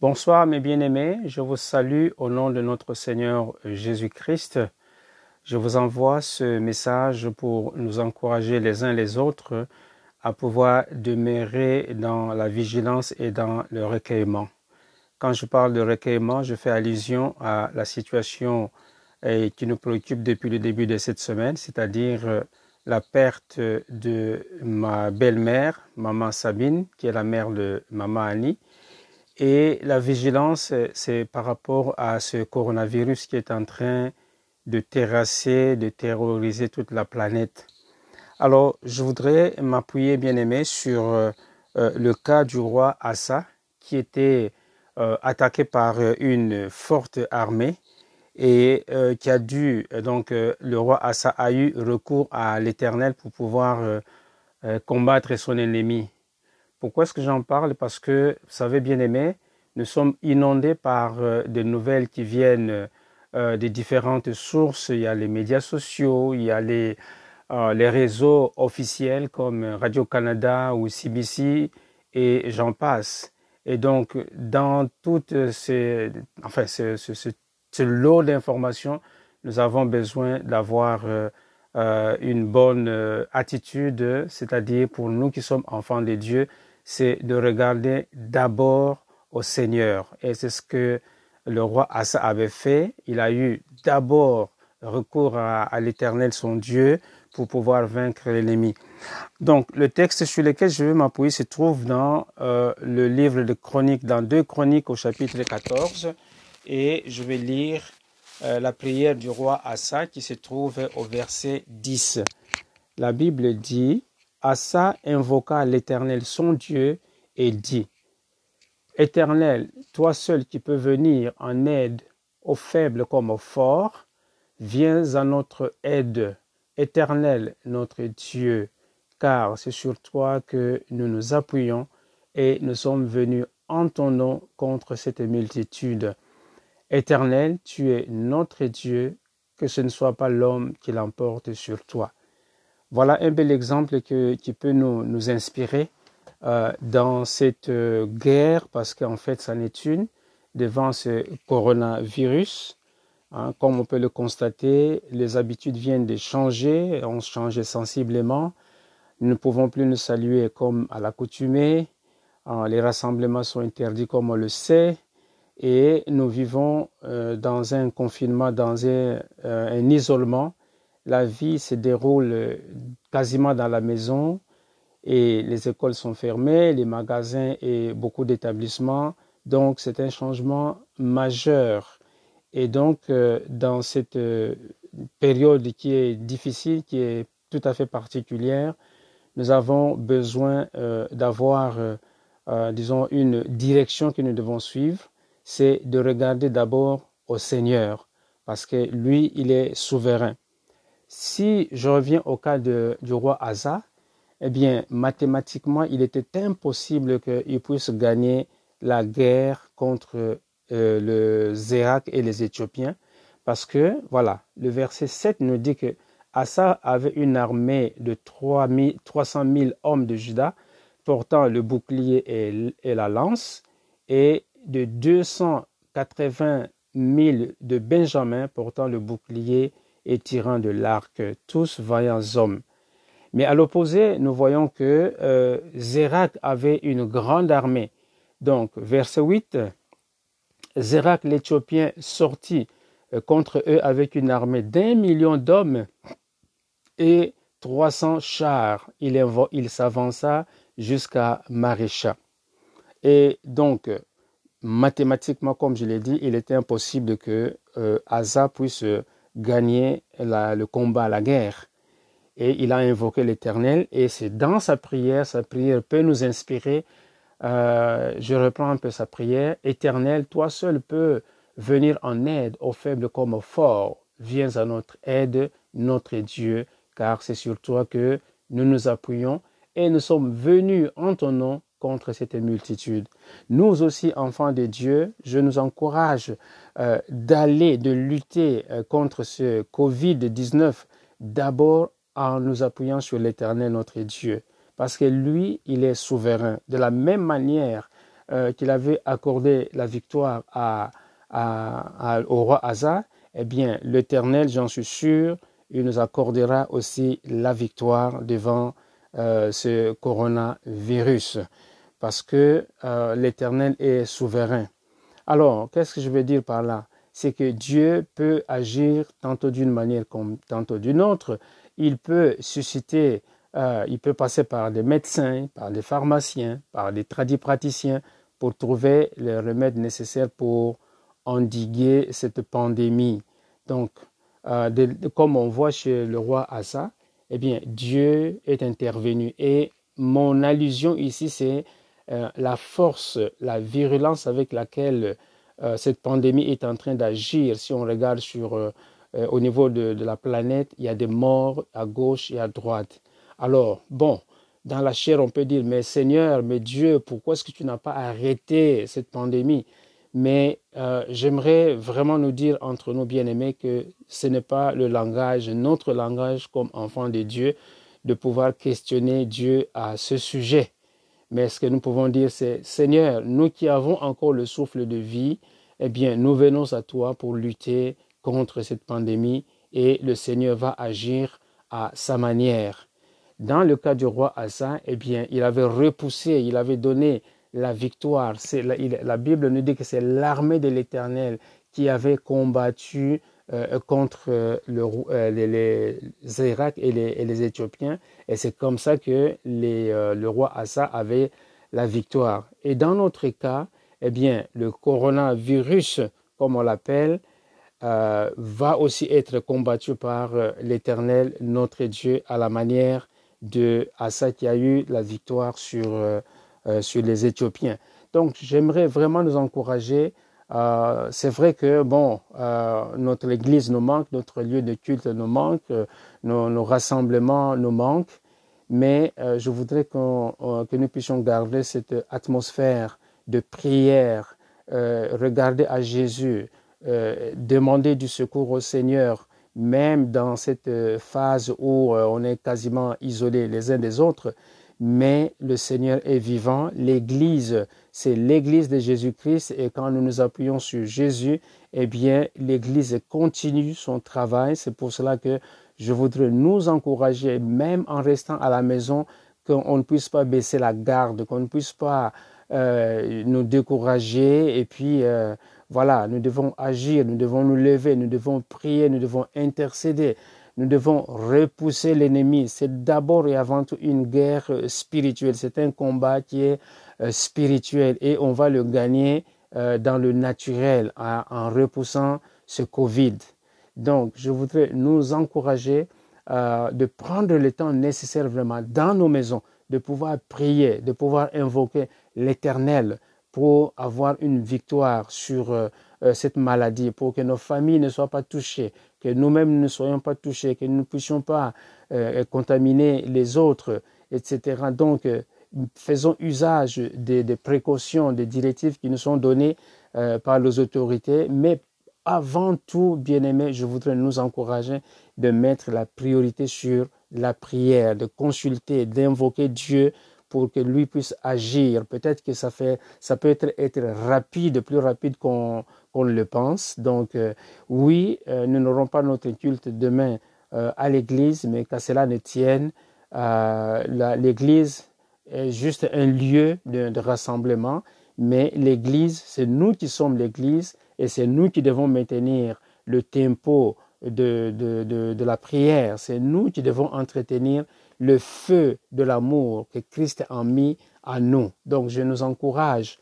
Bonsoir mes bien-aimés, je vous salue au nom de notre Seigneur Jésus-Christ. Je vous envoie ce message pour nous encourager les uns les autres à pouvoir demeurer dans la vigilance et dans le recueillement. Quand je parle de recueillement, je fais allusion à la situation eh, qui nous préoccupe depuis le début de cette semaine, c'est-à-dire euh, la perte de ma belle-mère, maman Sabine, qui est la mère de maman Annie, et la vigilance, c'est par rapport à ce coronavirus qui est en train de terrasser, de terroriser toute la planète. Alors, je voudrais m'appuyer, bien aimé, sur euh, euh, le cas du roi Assa, qui était euh, attaqué par une forte armée et qui a dû, donc, le roi Assa a eu recours à l'Éternel pour pouvoir combattre son ennemi. Pourquoi est-ce que j'en parle? Parce que, vous savez, bien aimé, nous sommes inondés par euh, des nouvelles qui viennent euh, des différentes sources. Il y a les médias sociaux, il y a les, euh, les réseaux officiels comme Radio-Canada ou CBC et j'en passe. Et donc, dans toutes ces, enfin, ce, ce, ce, lot d'informations, nous avons besoin d'avoir une bonne attitude, c'est-à-dire pour nous qui sommes enfants de Dieu, c'est de regarder d'abord au Seigneur. Et c'est ce que le roi Asa avait fait. Il a eu d'abord recours à, l'Éternel, son Dieu, pour pouvoir vaincre l'ennemi. Donc, le texte sur lequel je veux m'appuyer se trouve dans euh, le livre de Chroniques, dans deux Chroniques au chapitre 14. Et je vais lire euh, la prière du roi Asa qui se trouve au verset 10. La Bible dit, Asa invoqua l'Éternel son Dieu et dit, Éternel, toi seul qui peux venir en aide aux faibles comme aux forts, viens à notre aide. Éternel, notre Dieu, car c'est sur toi que nous nous appuyons et nous sommes venus en ton nom contre cette multitude. Éternel, tu es notre Dieu, que ce ne soit pas l'homme qui l'emporte sur toi. Voilà un bel exemple qui peut nous, nous inspirer euh, dans cette euh, guerre, parce qu'en fait, ça n'est une, devant ce coronavirus. Hein, comme on peut le constater, les habitudes viennent de changer, ont changé sensiblement. Nous ne pouvons plus nous saluer comme à l'accoutumée. Hein, les rassemblements sont interdits comme on le sait. Et nous vivons euh, dans un confinement, dans un, un isolement la vie se déroule euh, quasiment dans la maison et les écoles sont fermées, les magasins et beaucoup d'établissements. Donc c'est un changement majeur. Et donc euh, dans cette euh, période qui est difficile, qui est tout à fait particulière, nous avons besoin d'avoir, disons, une direction que nous devons suivre. C'est de regarder d'abord au Seigneur, parce que lui, il est souverain. Si je reviens au cas de, du roi Asa, eh bien, mathématiquement, il était impossible qu'il puisse gagner la guerre contre euh, le Zérak et les Éthiopiens, parce que, voilà, le verset 7 nous dit que Asa avait une armée de 300 000 hommes de Juda portant le bouclier et, et la lance, et de 280 000 de Benjamin portant le bouclier et tirant de l'arc, tous vaillants hommes. Mais à l'opposé, nous voyons que euh, Zérak avait une grande armée. Donc, verset 8, Zérak l'Éthiopien sortit euh, contre eux avec une armée d'un million d'hommes et 300 chars. Il, il s'avança jusqu'à Marécha. Et donc, mathématiquement, comme je l'ai dit, il était impossible que euh, puisse gagner le combat, la guerre. Et il a invoqué l'Éternel et c'est dans sa prière, sa prière peut nous inspirer. Euh, je reprends un peu sa prière. Éternel, toi seul peux venir en aide aux faibles comme aux forts. Viens à notre aide, notre Dieu, car c'est sur toi que nous nous appuyons et nous sommes venus en ton nom contre cette multitude. Nous aussi, enfants de Dieu, je nous encourage euh, d'aller, de lutter euh, contre ce Covid-19, d'abord en nous appuyant sur l'Éternel, notre Dieu, parce que lui, il est souverain. De la même manière, qu'il avait accordé la victoire à, au roi Asa, eh bien, l'Éternel, j'en suis sûr, il nous accordera aussi la victoire devant euh, ce coronavirus, parce que euh, l'Éternel est souverain. Alors, qu'est-ce que je veux dire par là? C'est que Dieu peut agir tantôt d'une manière comme tantôt d'une autre. Il peut susciter, euh, il peut passer par des médecins, par des pharmaciens, par des tradipraticiens pour trouver les remèdes nécessaires pour endiguer cette pandémie. Donc, comme on voit chez le roi Asa, eh bien, Dieu est intervenu. Et mon allusion ici, c'est euh, la force, la virulence avec laquelle euh, cette pandémie est en train d'agir. Si on regarde sur, au niveau de, de, la planète, il y a des morts à gauche et à droite. Alors, bon, dans la chair, on peut dire, mais Seigneur, mais Dieu, pourquoi est-ce que tu n'as pas arrêté cette pandémie? Mais euh, j'aimerais vraiment nous dire entre nous bien-aimés que ce n'est pas le langage, notre langage comme enfants de Dieu, de pouvoir questionner Dieu à ce sujet. Mais ce que nous pouvons dire, c'est Seigneur, nous qui avons encore le souffle de vie, eh bien, nous venons à toi pour lutter contre cette pandémie et le Seigneur va agir à sa manière. Dans le cas du roi Asa, eh bien, il avait repoussé, il avait donné la victoire. La, la, Bible nous dit que c'est l'armée de l'Éternel qui avait combattu euh, contre euh, euh, les, les et les, Éthiopiens. Et c'est comme ça que le roi Assa avait la victoire. Et dans notre cas, eh bien, le coronavirus, comme on l'appelle, va aussi être combattu par l'Éternel, notre Dieu, à la manière de Assa qui a eu la victoire sur euh, sur les Éthiopiens. Donc j'aimerais vraiment nous encourager. Euh, c'est vrai que bon, euh, notre Église nous manque, notre lieu de culte nous manque, nos, rassemblements nous manquent, mais je voudrais que nous puissions garder cette atmosphère de prière, regarder à Jésus, demander du secours au Seigneur, même dans cette phase où on est quasiment isolés les uns des autres, mais le Seigneur est vivant. L'Église, c'est l'Église de Jésus-Christ et quand nous nous appuyons sur Jésus, eh bien, l'Église continue son travail. C'est pour cela que je voudrais nous encourager, même en restant à la maison, qu'on ne puisse pas baisser la garde, qu'on ne puisse pas euh, nous décourager et puis euh, voilà, nous devons agir, nous devons nous lever, nous devons prier, nous devons intercéder. Nous devons repousser l'ennemi. C'est d'abord et avant tout une guerre euh, spirituelle. C'est un combat qui est euh, spirituel et on va le gagner euh, dans le naturel en repoussant ce Covid. Donc, je voudrais nous encourager de prendre le temps nécessaire vraiment dans nos maisons, de pouvoir prier, de pouvoir invoquer l'Éternel pour avoir une victoire sur cette maladie, pour que nos familles ne soient pas touchées, que nous-mêmes ne soyons pas touchés, que nous ne puissions pas euh, contaminer les autres, etc. Donc, euh, faisons usage des, précautions, des directives qui nous sont données euh, par les autorités, mais avant tout, bien aimé, je voudrais nous encourager de mettre la priorité sur la prière, de consulter, d'invoquer Dieu pour que lui puisse agir. Peut-être que ça fait, ça peut être, être rapide, plus rapide qu'on le pense. Donc, euh, oui, euh, nous n'aurons pas notre culte demain euh, à l'église, mais qu'à cela ne tienne, l'église est juste un lieu de, rassemblement, mais l'église, c'est nous qui sommes l'église et c'est nous qui devons maintenir le tempo de, de, de la prière. C'est nous qui devons entretenir le feu de l'amour que Christ a mis à nous. Donc, je nous encourage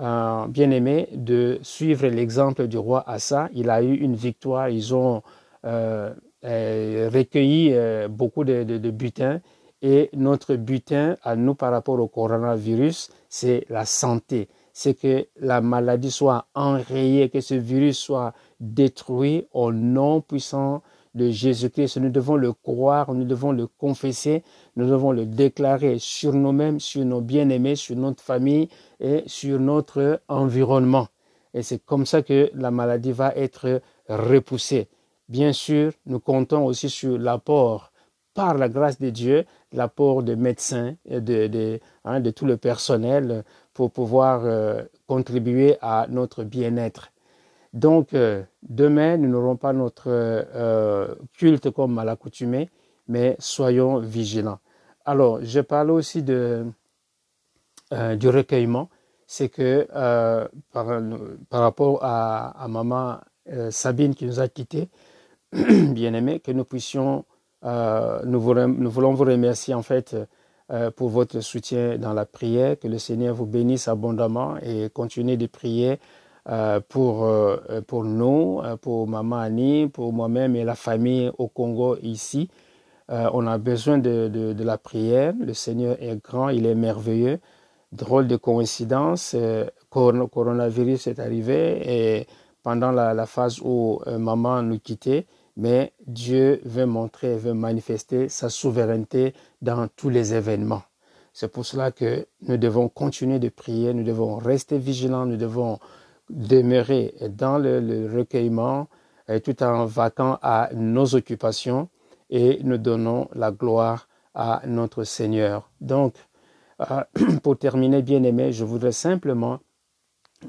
euh, bien aimé de suivre l'exemple du roi Assa. Il a eu une victoire. Ils ont euh, euh, recueilli beaucoup de, de, butins. Et notre butin à nous par rapport au coronavirus, c'est la santé. C'est que la maladie soit enrayée, que ce virus soit détruit au nom puissant de Jésus-Christ. Nous devons le croire, nous devons le confesser, nous devons le déclarer sur nous-mêmes, sur nos bien-aimés, sur notre famille et sur notre environnement. Et c'est comme ça que la maladie va être repoussée. Bien sûr, nous comptons aussi sur l'apport par la grâce de Dieu, l'apport de médecins, et hein, de, tout le personnel pour pouvoir euh, contribuer à notre bien-être. Donc, euh, demain, nous n'aurons pas notre euh, culte comme à l'accoutumée, mais soyons vigilants. Alors, je parle aussi de, du recueillement. C'est que par, rapport à, maman Sabine qui nous a quittés, bien aimé, que nous puissions euh, nous, voulons, nous, voulons, vous remercier en fait euh, pour votre soutien dans la prière. Que le Seigneur vous bénisse abondamment et continuez de prier euh, pour, pour nous, pour Maman Annie, pour moi-même et la famille au Congo ici. on a besoin de, de, la prière. Le Seigneur est grand, il est merveilleux. Drôle de coïncidence, coronavirus est arrivé et pendant la phase où maman nous quittait, mais Dieu veut montrer, veut manifester sa souveraineté dans tous les événements. C'est pour cela que nous devons continuer de prier, nous devons rester vigilants, nous devons demeurer dans le, recueillement tout en vaquant à nos occupations et nous donnons la gloire à notre Seigneur. Donc, euh, pour terminer, bien aimé, je voudrais simplement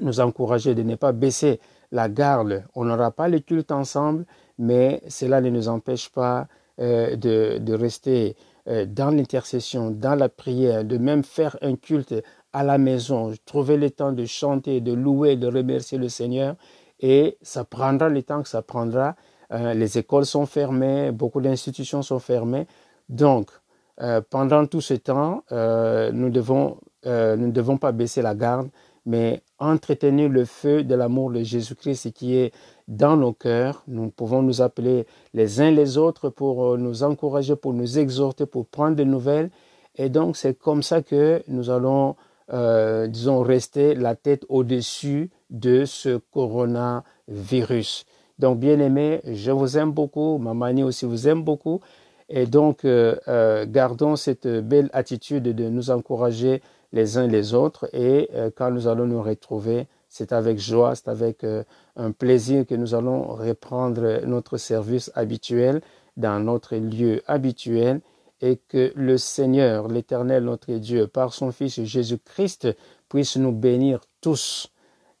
nous encourager de ne pas baisser la garde. On n'aura pas le culte ensemble, mais cela ne nous empêche pas euh, de, rester euh, dans l'intercession, dans la prière, de même faire un culte à la maison, trouver le temps de chanter, de louer, de remercier le Seigneur. Et ça prendra le temps que ça prendra. Euh, les écoles sont fermées, beaucoup d'institutions sont fermées. Donc, euh, pendant tout ce temps, euh, nous, devons, nous ne devons pas baisser la garde, mais entretenir le feu de l'amour de Jésus-Christ qui est dans nos cœurs. Nous pouvons nous appeler les uns les autres pour nous encourager, pour nous exhorter, pour prendre des nouvelles. Et donc, c'est comme ça que nous allons, euh, disons, rester la tête au-dessus de ce coronavirus. Donc, bien aimé, je vous aime beaucoup. Ma manie aussi vous aime beaucoup. Et donc, euh, euh, gardons cette belle attitude de nous encourager les uns les autres. Et quand nous allons nous retrouver, c'est avec joie, c'est avec un plaisir que nous allons reprendre notre service habituel dans notre lieu habituel et que le Seigneur, l'Éternel, notre Dieu, par son Fils Jésus-Christ, puisse nous bénir tous.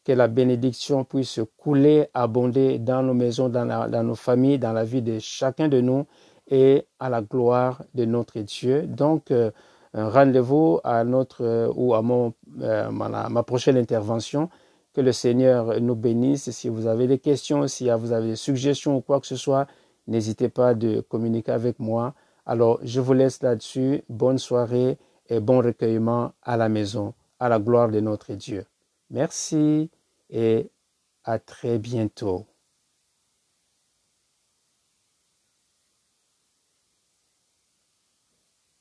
Que la bénédiction puisse couler, abonder dans nos maisons, dans, nos familles, dans la vie de chacun de nous et à la gloire de notre Dieu. Donc, euh, rendez-vous à notre euh, ou à mon, euh, ma, ma, prochaine intervention que le Seigneur nous bénisse. Si vous avez des questions, si vous avez des suggestions ou quoi que ce soit, n'hésitez pas de communiquer avec moi. Alors, je vous laisse là-dessus. Bonne soirée et bon recueillement à la maison, à la gloire de notre Dieu. Merci et à très bientôt.